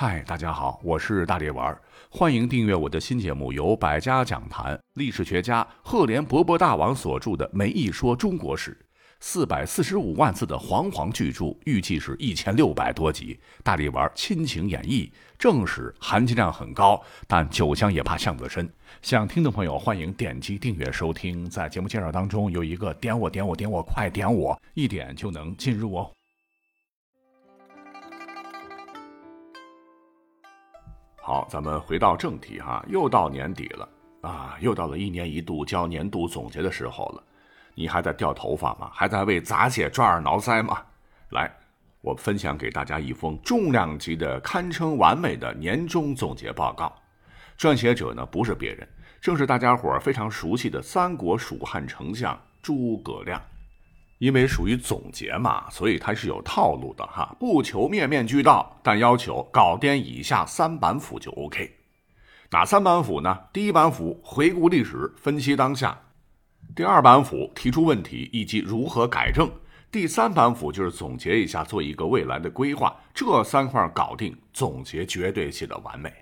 嗨，大家好，我是大力丸，欢迎订阅我的新节目，由百家讲坛历史学家赫连勃勃大王所著的《梅一说中国史》，四百四十五万字的煌煌巨著，预计是一千六百多集。大力丸亲情演绎，正史含金量很高，但酒香也怕巷子深。想听的朋友欢迎点击订阅收听。在节目介绍当中有一个点我点我点我，快点我，一点就能进入哦。好，咱们回到正题哈，又到年底了啊，又到了一年一度交年度总结的时候了。你还在掉头发吗？还在为杂写抓耳挠腮吗？来，我分享给大家一封重量级的、堪称完美的年终总结报告。撰写者呢，不是别人，正是大家伙非常熟悉的三国蜀汉丞相诸葛亮。因为属于总结嘛，所以它是有套路的哈，不求面面俱到，但要求搞点以下三板斧就 OK。哪三板斧呢？第一板斧回顾历史，分析当下；第二板斧提出问题以及如何改正；第三板斧就是总结一下，做一个未来的规划。这三块搞定，总结绝对写的完美。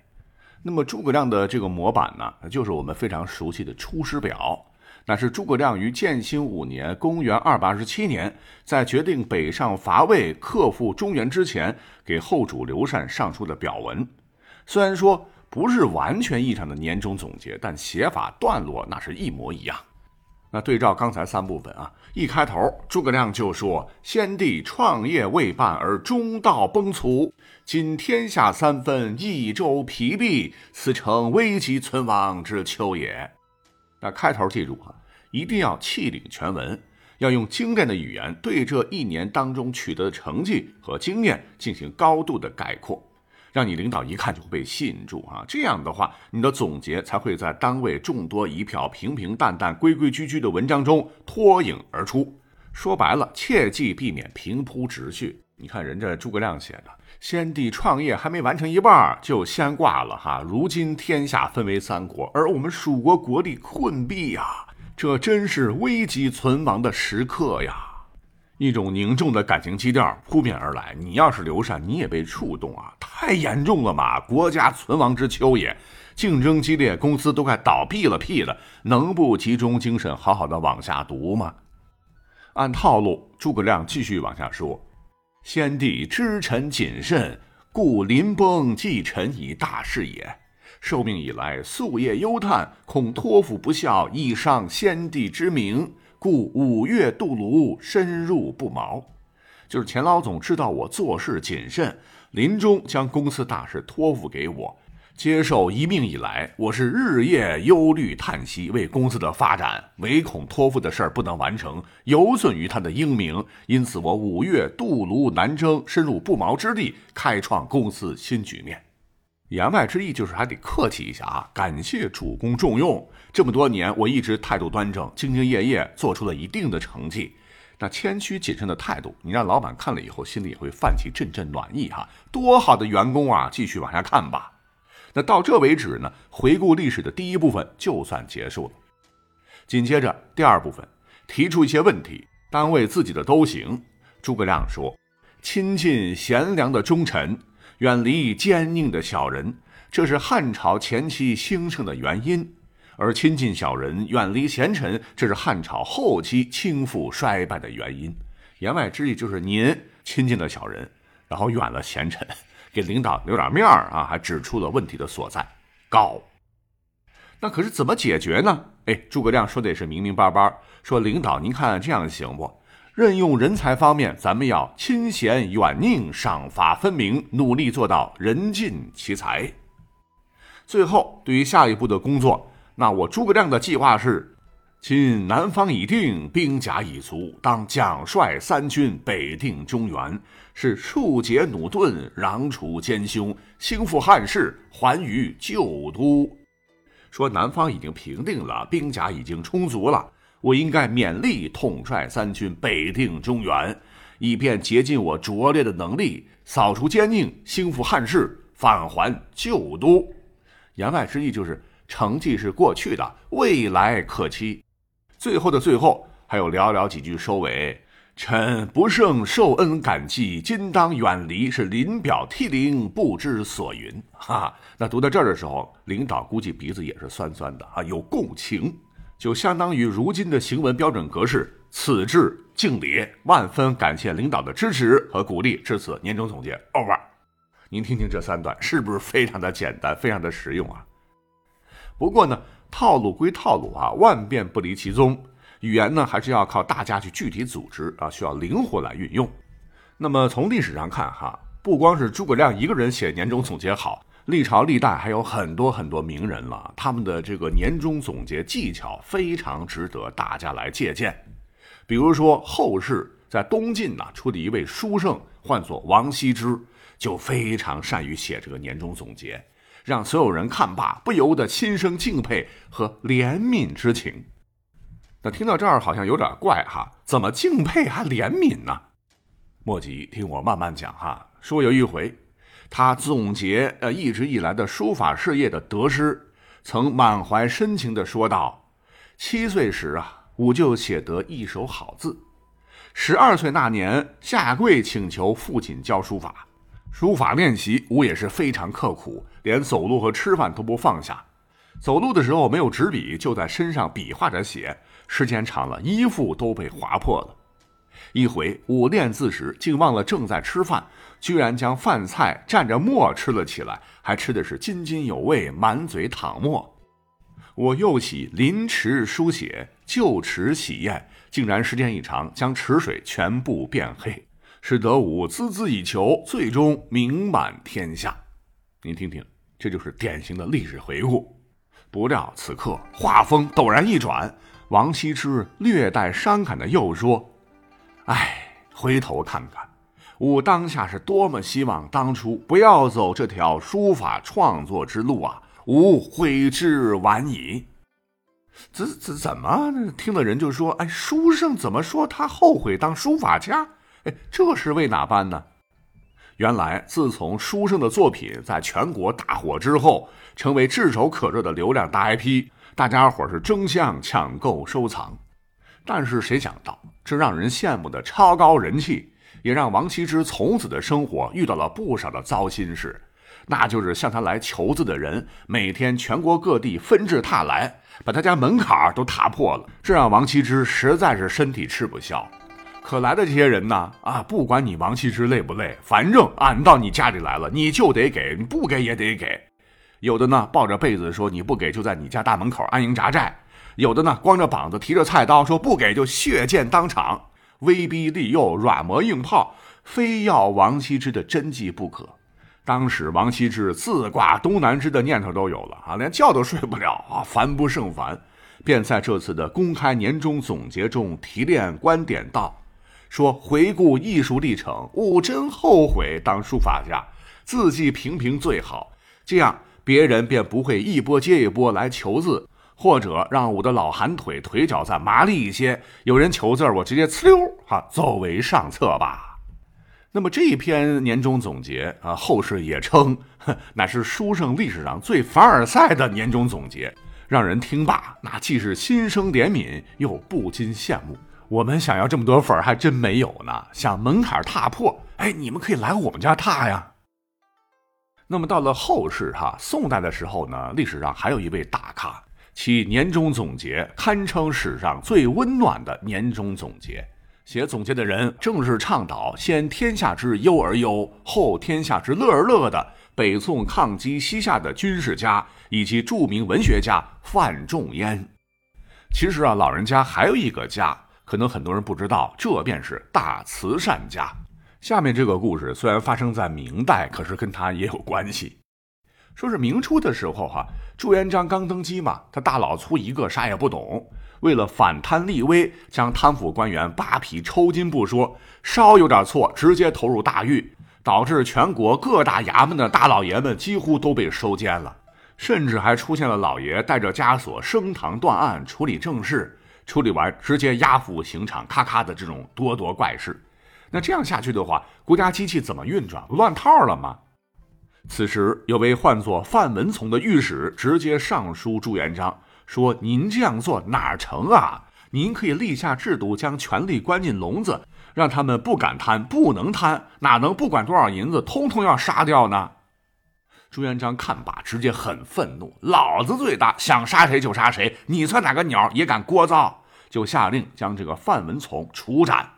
那么诸葛亮的这个模板呢，就是我们非常熟悉的《出师表》。那是诸葛亮于建兴五年（公元227年）在决定北上伐魏、克复中原之前，给后主刘禅上书的表文。虽然说不是完全意义上的年终总结，但写法段落那是一模一样。那对照刚才三部分啊，一开头诸葛亮就说：“先帝创业未半而中道崩殂，今天下三分，益州疲弊，此诚危急存亡之秋也。”那开头记住啊，一定要气领全文，要用精炼的语言对这一年当中取得的成绩和经验进行高度的概括，让你领导一看就会被吸引住啊。这样的话，你的总结才会在单位众多一票平平淡淡、规规矩矩的文章中脱颖而出。说白了，切记避免平铺直叙。你看人家诸葛亮写的。先帝创业还没完成一半就先挂了哈，如今天下分为三国，而我们蜀国国力困敝呀，这真是危急存亡的时刻呀！一种凝重的感情基调扑面而来。你要是刘禅，你也被触动啊！太严重了嘛，国家存亡之秋也，竞争激烈，公司都快倒闭了，屁了，能不集中精神好好的往下读吗？按套路，诸葛亮继续往下说。先帝知臣谨慎，故临崩寄臣以大事也。受命以来，夙夜忧叹，恐托付不效，以伤先帝之名，故五月渡泸，深入不毛。就是钱老总知道我做事谨慎，临终将公司大事托付给我。接受一命以来，我是日夜忧虑叹息，为公司的发展，唯恐托付的事儿不能完成，有损于他的英名。因此，我五月渡泸南征，深入不毛之地，开创公司新局面。言外之意就是还得客气一下啊，感谢主公重用。这么多年，我一直态度端正，兢兢业业，做出了一定的成绩。那谦虚谨慎的态度，你让老板看了以后，心里也会泛起阵阵暖意哈。多好的员工啊！继续往下看吧。那到这为止呢？回顾历史的第一部分就算结束了。紧接着第二部分，提出一些问题，单位自己的都行。诸葛亮说：“亲近贤良的忠臣，远离奸佞的小人，这是汉朝前期兴盛的原因；而亲近小人，远离贤臣，这是汉朝后期倾覆衰败的原因。”言外之意就是您亲近了小人，然后远了贤臣。给领导留点面儿啊，还指出了问题的所在。高，那可是怎么解决呢？哎，诸葛亮说的也是明明白白，说领导您看这样行不？任用人才方面，咱们要亲贤远佞，赏罚分明，努力做到人尽其才。最后，对于下一步的工作，那我诸葛亮的计划是。今南方已定，兵甲已足，当奖率三军北定中原，是庶解弩钝，攘除奸凶，兴复汉室，还于旧都。说南方已经平定了，兵甲已经充足了，我应该勉力统帅三军北定中原，以便竭尽我拙劣的能力，扫除奸佞，兴复汉室，返还旧都。言外之意就是，成绩是过去的，未来可期。最后的最后，还有寥寥几句收尾。臣不胜受恩感激，今当远离，是临表涕零，不知所云。哈，那读到这儿的时候，领导估计鼻子也是酸酸的啊，有共情，就相当于如今的行文标准格式：此致敬礼，万分感谢领导的支持和鼓励。至此，年终总结 over。您听听这三段，是不是非常的简单，非常的实用啊？不过呢，套路归套路啊，万变不离其宗。语言呢，还是要靠大家去具体组织啊，需要灵活来运用。那么从历史上看哈，不光是诸葛亮一个人写年终总结好，历朝历代还有很多很多名人了，他们的这个年终总结技巧非常值得大家来借鉴。比如说后世在东晋呢出的一位书圣，唤作王羲之，就非常善于写这个年终总结，让所有人看罢不由得心生敬佩和怜悯之情。那听到这儿好像有点怪哈，怎么敬佩还怜悯呢？莫急，听我慢慢讲哈。说有一回，他总结呃一直以来的书法事业的得失，曾满怀深情地说道：“七岁时啊，吾就写得一手好字。十二岁那年，下跪请求父亲教书法。书法练习，吾也是非常刻苦，连走路和吃饭都不放下。走路的时候没有纸笔，就在身上比划着写。”时间长了，衣服都被划破了。一回我练字时，竟忘了正在吃饭，居然将饭菜蘸着墨吃了起来，还吃的是津津有味，满嘴淌墨。我又起临池书写，就池洗砚，竟然时间一长，将池水全部变黑，使得我孜孜以求，最终名满天下。您听听，这就是典型的历史回顾。不料此刻画风陡然一转。王羲之略带伤感的又说：“哎，回头看看，吾当下是多么希望当初不要走这条书法创作之路啊！吾悔之晚矣。”怎怎怎么？听的人就说：“哎，书圣怎么说他后悔当书法家？这是为哪般呢？”原来，自从书圣的作品在全国大火之后，成为炙手可热的流量大 IP。大家伙是争相抢购收藏，但是谁想到这让人羡慕的超高人气，也让王羲之从此的生活遇到了不少的糟心事。那就是向他来求字的人，每天全国各地纷至沓来，把他家门槛都踏破了。这让王羲之实在是身体吃不消。可来的这些人呢，啊，不管你王羲之累不累，反正俺到你家里来了，你就得给，你不给也得给。有的呢，抱着被子说你不给就在你家大门口安营扎寨；有的呢，光着膀子提着菜刀说不给就血溅当场，威逼利诱，软磨硬泡，非要王羲之的真迹不可。当时王羲之自挂东南枝的念头都有了啊，连觉都睡不了啊，烦不胜烦，便在这次的公开年终总结中提炼观点道：说回顾艺术历程，吾真后悔当书法家，字迹平平最好，这样。别人便不会一波接一波来求字，或者让我的老寒腿腿脚再麻利一些。有人求字，我直接呲溜哈作为上策吧。那么这一篇年终总结啊，后世也称乃是书圣历史上最凡尔赛的年终总结，让人听罢那既是心生怜悯，又不禁羡慕。我们想要这么多粉儿还真没有呢。想门槛踏破，哎，你们可以来我们家踏呀。那么到了后世哈，宋代的时候呢，历史上还有一位大咖，其年终总结堪称史上最温暖的年终总结。写总结的人正是倡导先天下之忧而忧，后天下之乐而乐的北宋抗击西夏的军事家以及著名文学家范仲淹。其实啊，老人家还有一个家，可能很多人不知道，这便是大慈善家。下面这个故事虽然发生在明代，可是跟他也有关系。说是明初的时候，哈，朱元璋刚登基嘛，他大老粗一个，啥也不懂。为了反贪立威，将贪腐官员扒皮抽筋不说，稍有点错，直接投入大狱，导致全国各大衙门的大老爷们几乎都被收监了，甚至还出现了老爷带着枷锁升堂断案处理正事，处理完直接押赴刑场，咔咔的这种多多怪事。那这样下去的话，国家机器怎么运转？乱套了吗？此时有位唤作范文从的御史直接上书朱元璋，说：“您这样做哪成啊？您可以立下制度，将权力关进笼子，让他们不敢贪，不能贪，哪能不管多少银子，通通要杀掉呢？朱元璋看罢，直接很愤怒：“老子最大，想杀谁就杀谁，你算哪个鸟也敢聒噪？”就下令将这个范文从处斩。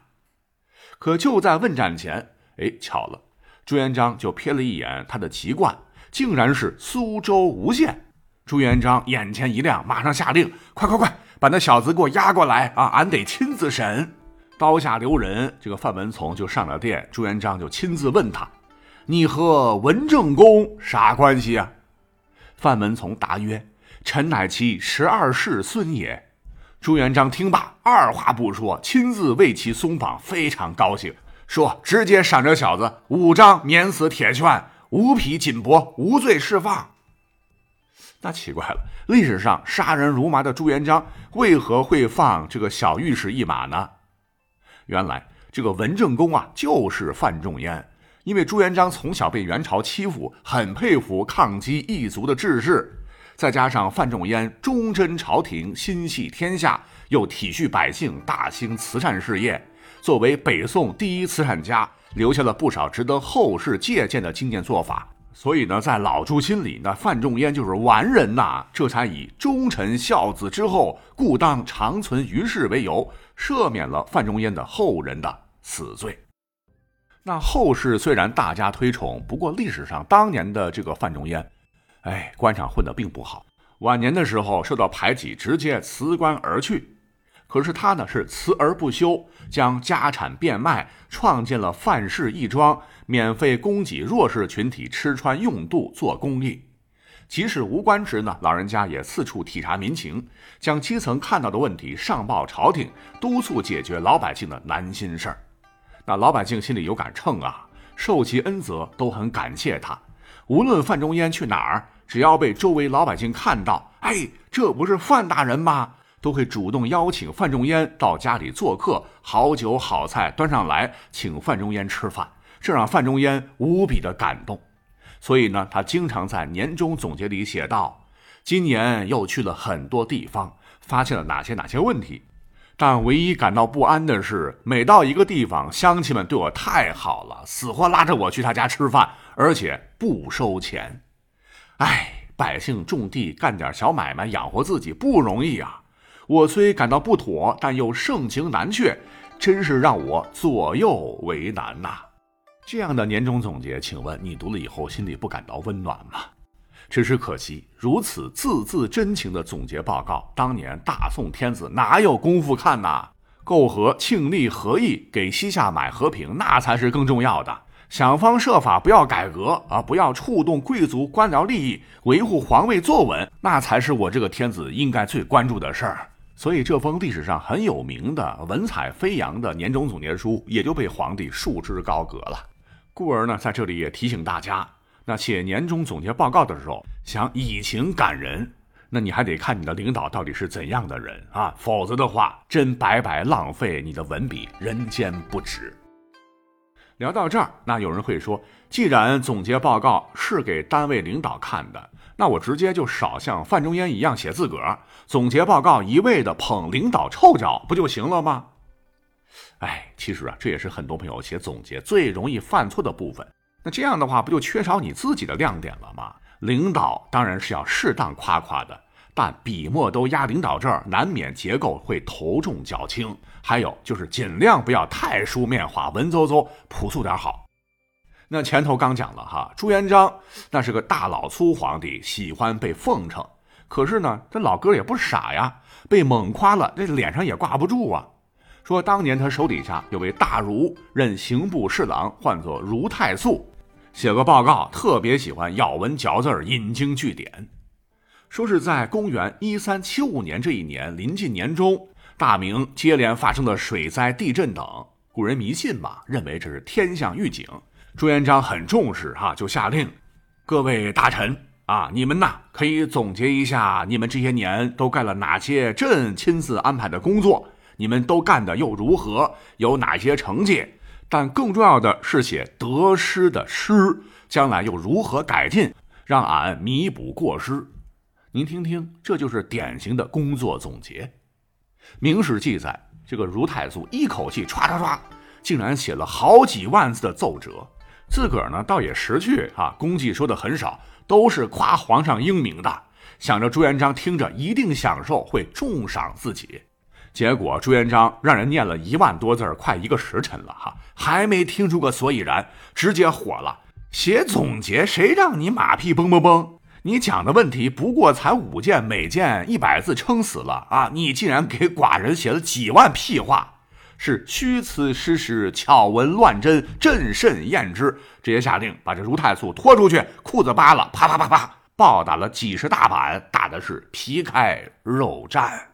可就在问斩前，哎，巧了，朱元璋就瞥了一眼他的籍贯，竟然是苏州吴县。朱元璋眼前一亮，马上下令：“快快快，把那小子给我押过来啊！俺得亲自审。”刀下留人，这个范文从就上了殿。朱元璋就亲自问他：“你和文正公啥关系啊？”范文从答曰：“臣乃其十二世孙也。”朱元璋听罢，二话不说，亲自为其松绑，非常高兴，说：“直接赏这小子五张免死铁券，五匹锦帛，无罪释放。”那奇怪了，历史上杀人如麻的朱元璋，为何会放这个小御史一马呢？原来这个文正公啊，就是范仲淹。因为朱元璋从小被元朝欺负，很佩服抗击异族的志士。再加上范仲淹忠贞朝廷、心系天下，又体恤百姓，大兴慈善事业，作为北宋第一慈善家，留下了不少值得后世借鉴的经验做法。所以呢，在老朱心里，那范仲淹就是完人呐。这才以忠臣孝子之后，故当长存于世为由。赦免了范仲淹的后人的死罪。那后世虽然大家推崇，不过历史上当年的这个范仲淹，哎，官场混得并不好。晚年的时候受到排挤，直接辞官而去。可是他呢是辞而不休，将家产变卖，创建了范氏义庄，免费供给弱势群体吃穿用度，做公益。即使无官职呢，老人家也四处体察民情，将基层看到的问题上报朝廷，督促解决老百姓的难心事儿。那老百姓心里有杆秤啊，受其恩泽，都很感谢他。无论范仲淹去哪儿，只要被周围老百姓看到，哎，这不是范大人吗？都会主动邀请范仲淹到家里做客，好酒好菜端上来，请范仲淹吃饭，这让范仲淹无比的感动。所以呢，他经常在年终总结里写道：“今年又去了很多地方，发现了哪些哪些问题，但唯一感到不安的是，每到一个地方，乡亲们对我太好了，死活拉着我去他家吃饭，而且不收钱。哎，百姓种地干点小买卖养活自己不容易啊！我虽感到不妥，但又盛情难却，真是让我左右为难呐。”这样的年终总结，请问你读了以后心里不感到温暖吗？只是可惜，如此字字真情的总结报告，当年大宋天子哪有功夫看呐？媾和庆历和议，给西夏买和平，那才是更重要的。想方设法不要改革啊，不要触动贵族官僚利益，维护皇位坐稳，那才是我这个天子应该最关注的事儿。所以，这封历史上很有名的、文采飞扬的年终总结书，也就被皇帝束之高阁了。故而呢，在这里也提醒大家，那写年终总结报告的时候，想以情感人，那你还得看你的领导到底是怎样的人啊，否则的话，真白白浪费你的文笔，人间不值。聊到这儿，那有人会说，既然总结报告是给单位领导看的，那我直接就少像范仲淹一样写自个儿，总结报告一味的捧领导臭脚，不就行了吗？哎，其实啊，这也是很多朋友写总结最容易犯错的部分。那这样的话，不就缺少你自己的亮点了吗？领导当然是要适当夸夸的，但笔墨都压领导这儿，难免结构会头重脚轻。还有就是尽量不要太书面化，文绉绉、朴素点好。那前头刚讲了哈，朱元璋那是个大老粗皇帝，喜欢被奉承。可是呢，这老哥也不傻呀，被猛夸了，这脸上也挂不住啊。说当年他手底下有位大儒，任刑部侍郎，唤作儒太素，写个报告，特别喜欢咬文嚼字引经据典。说是在公元一三七五年这一年，临近年中，大明接连发生的水灾、地震等，古人迷信嘛，认为这是天象预警。朱元璋很重视哈，就下令，各位大臣啊，你们呐可以总结一下，你们这些年都干了哪些朕亲自安排的工作。你们都干的又如何？有哪些成绩？但更重要的是写得失的失，将来又如何改进，让俺弥补过失？您听听，这就是典型的工作总结。明史记载，这个如太祖一口气唰唰唰竟然写了好几万字的奏折，自个儿呢倒也识趣啊，功绩说的很少，都是夸皇上英明的，想着朱元璋听着一定享受，会重赏自己。结果朱元璋让人念了一万多字快一个时辰了哈，还没听出个所以然，直接火了。写总结，谁让你马屁嘣嘣嘣？你讲的问题不过才五件，每件一百字，撑死了啊！你竟然给寡人写了几万屁话，是虚词实实，巧文乱真，朕甚厌之。直接下令把这如太素拖出去，裤子扒了，啪啪啪啪，暴打了几十大板，打的是皮开肉绽。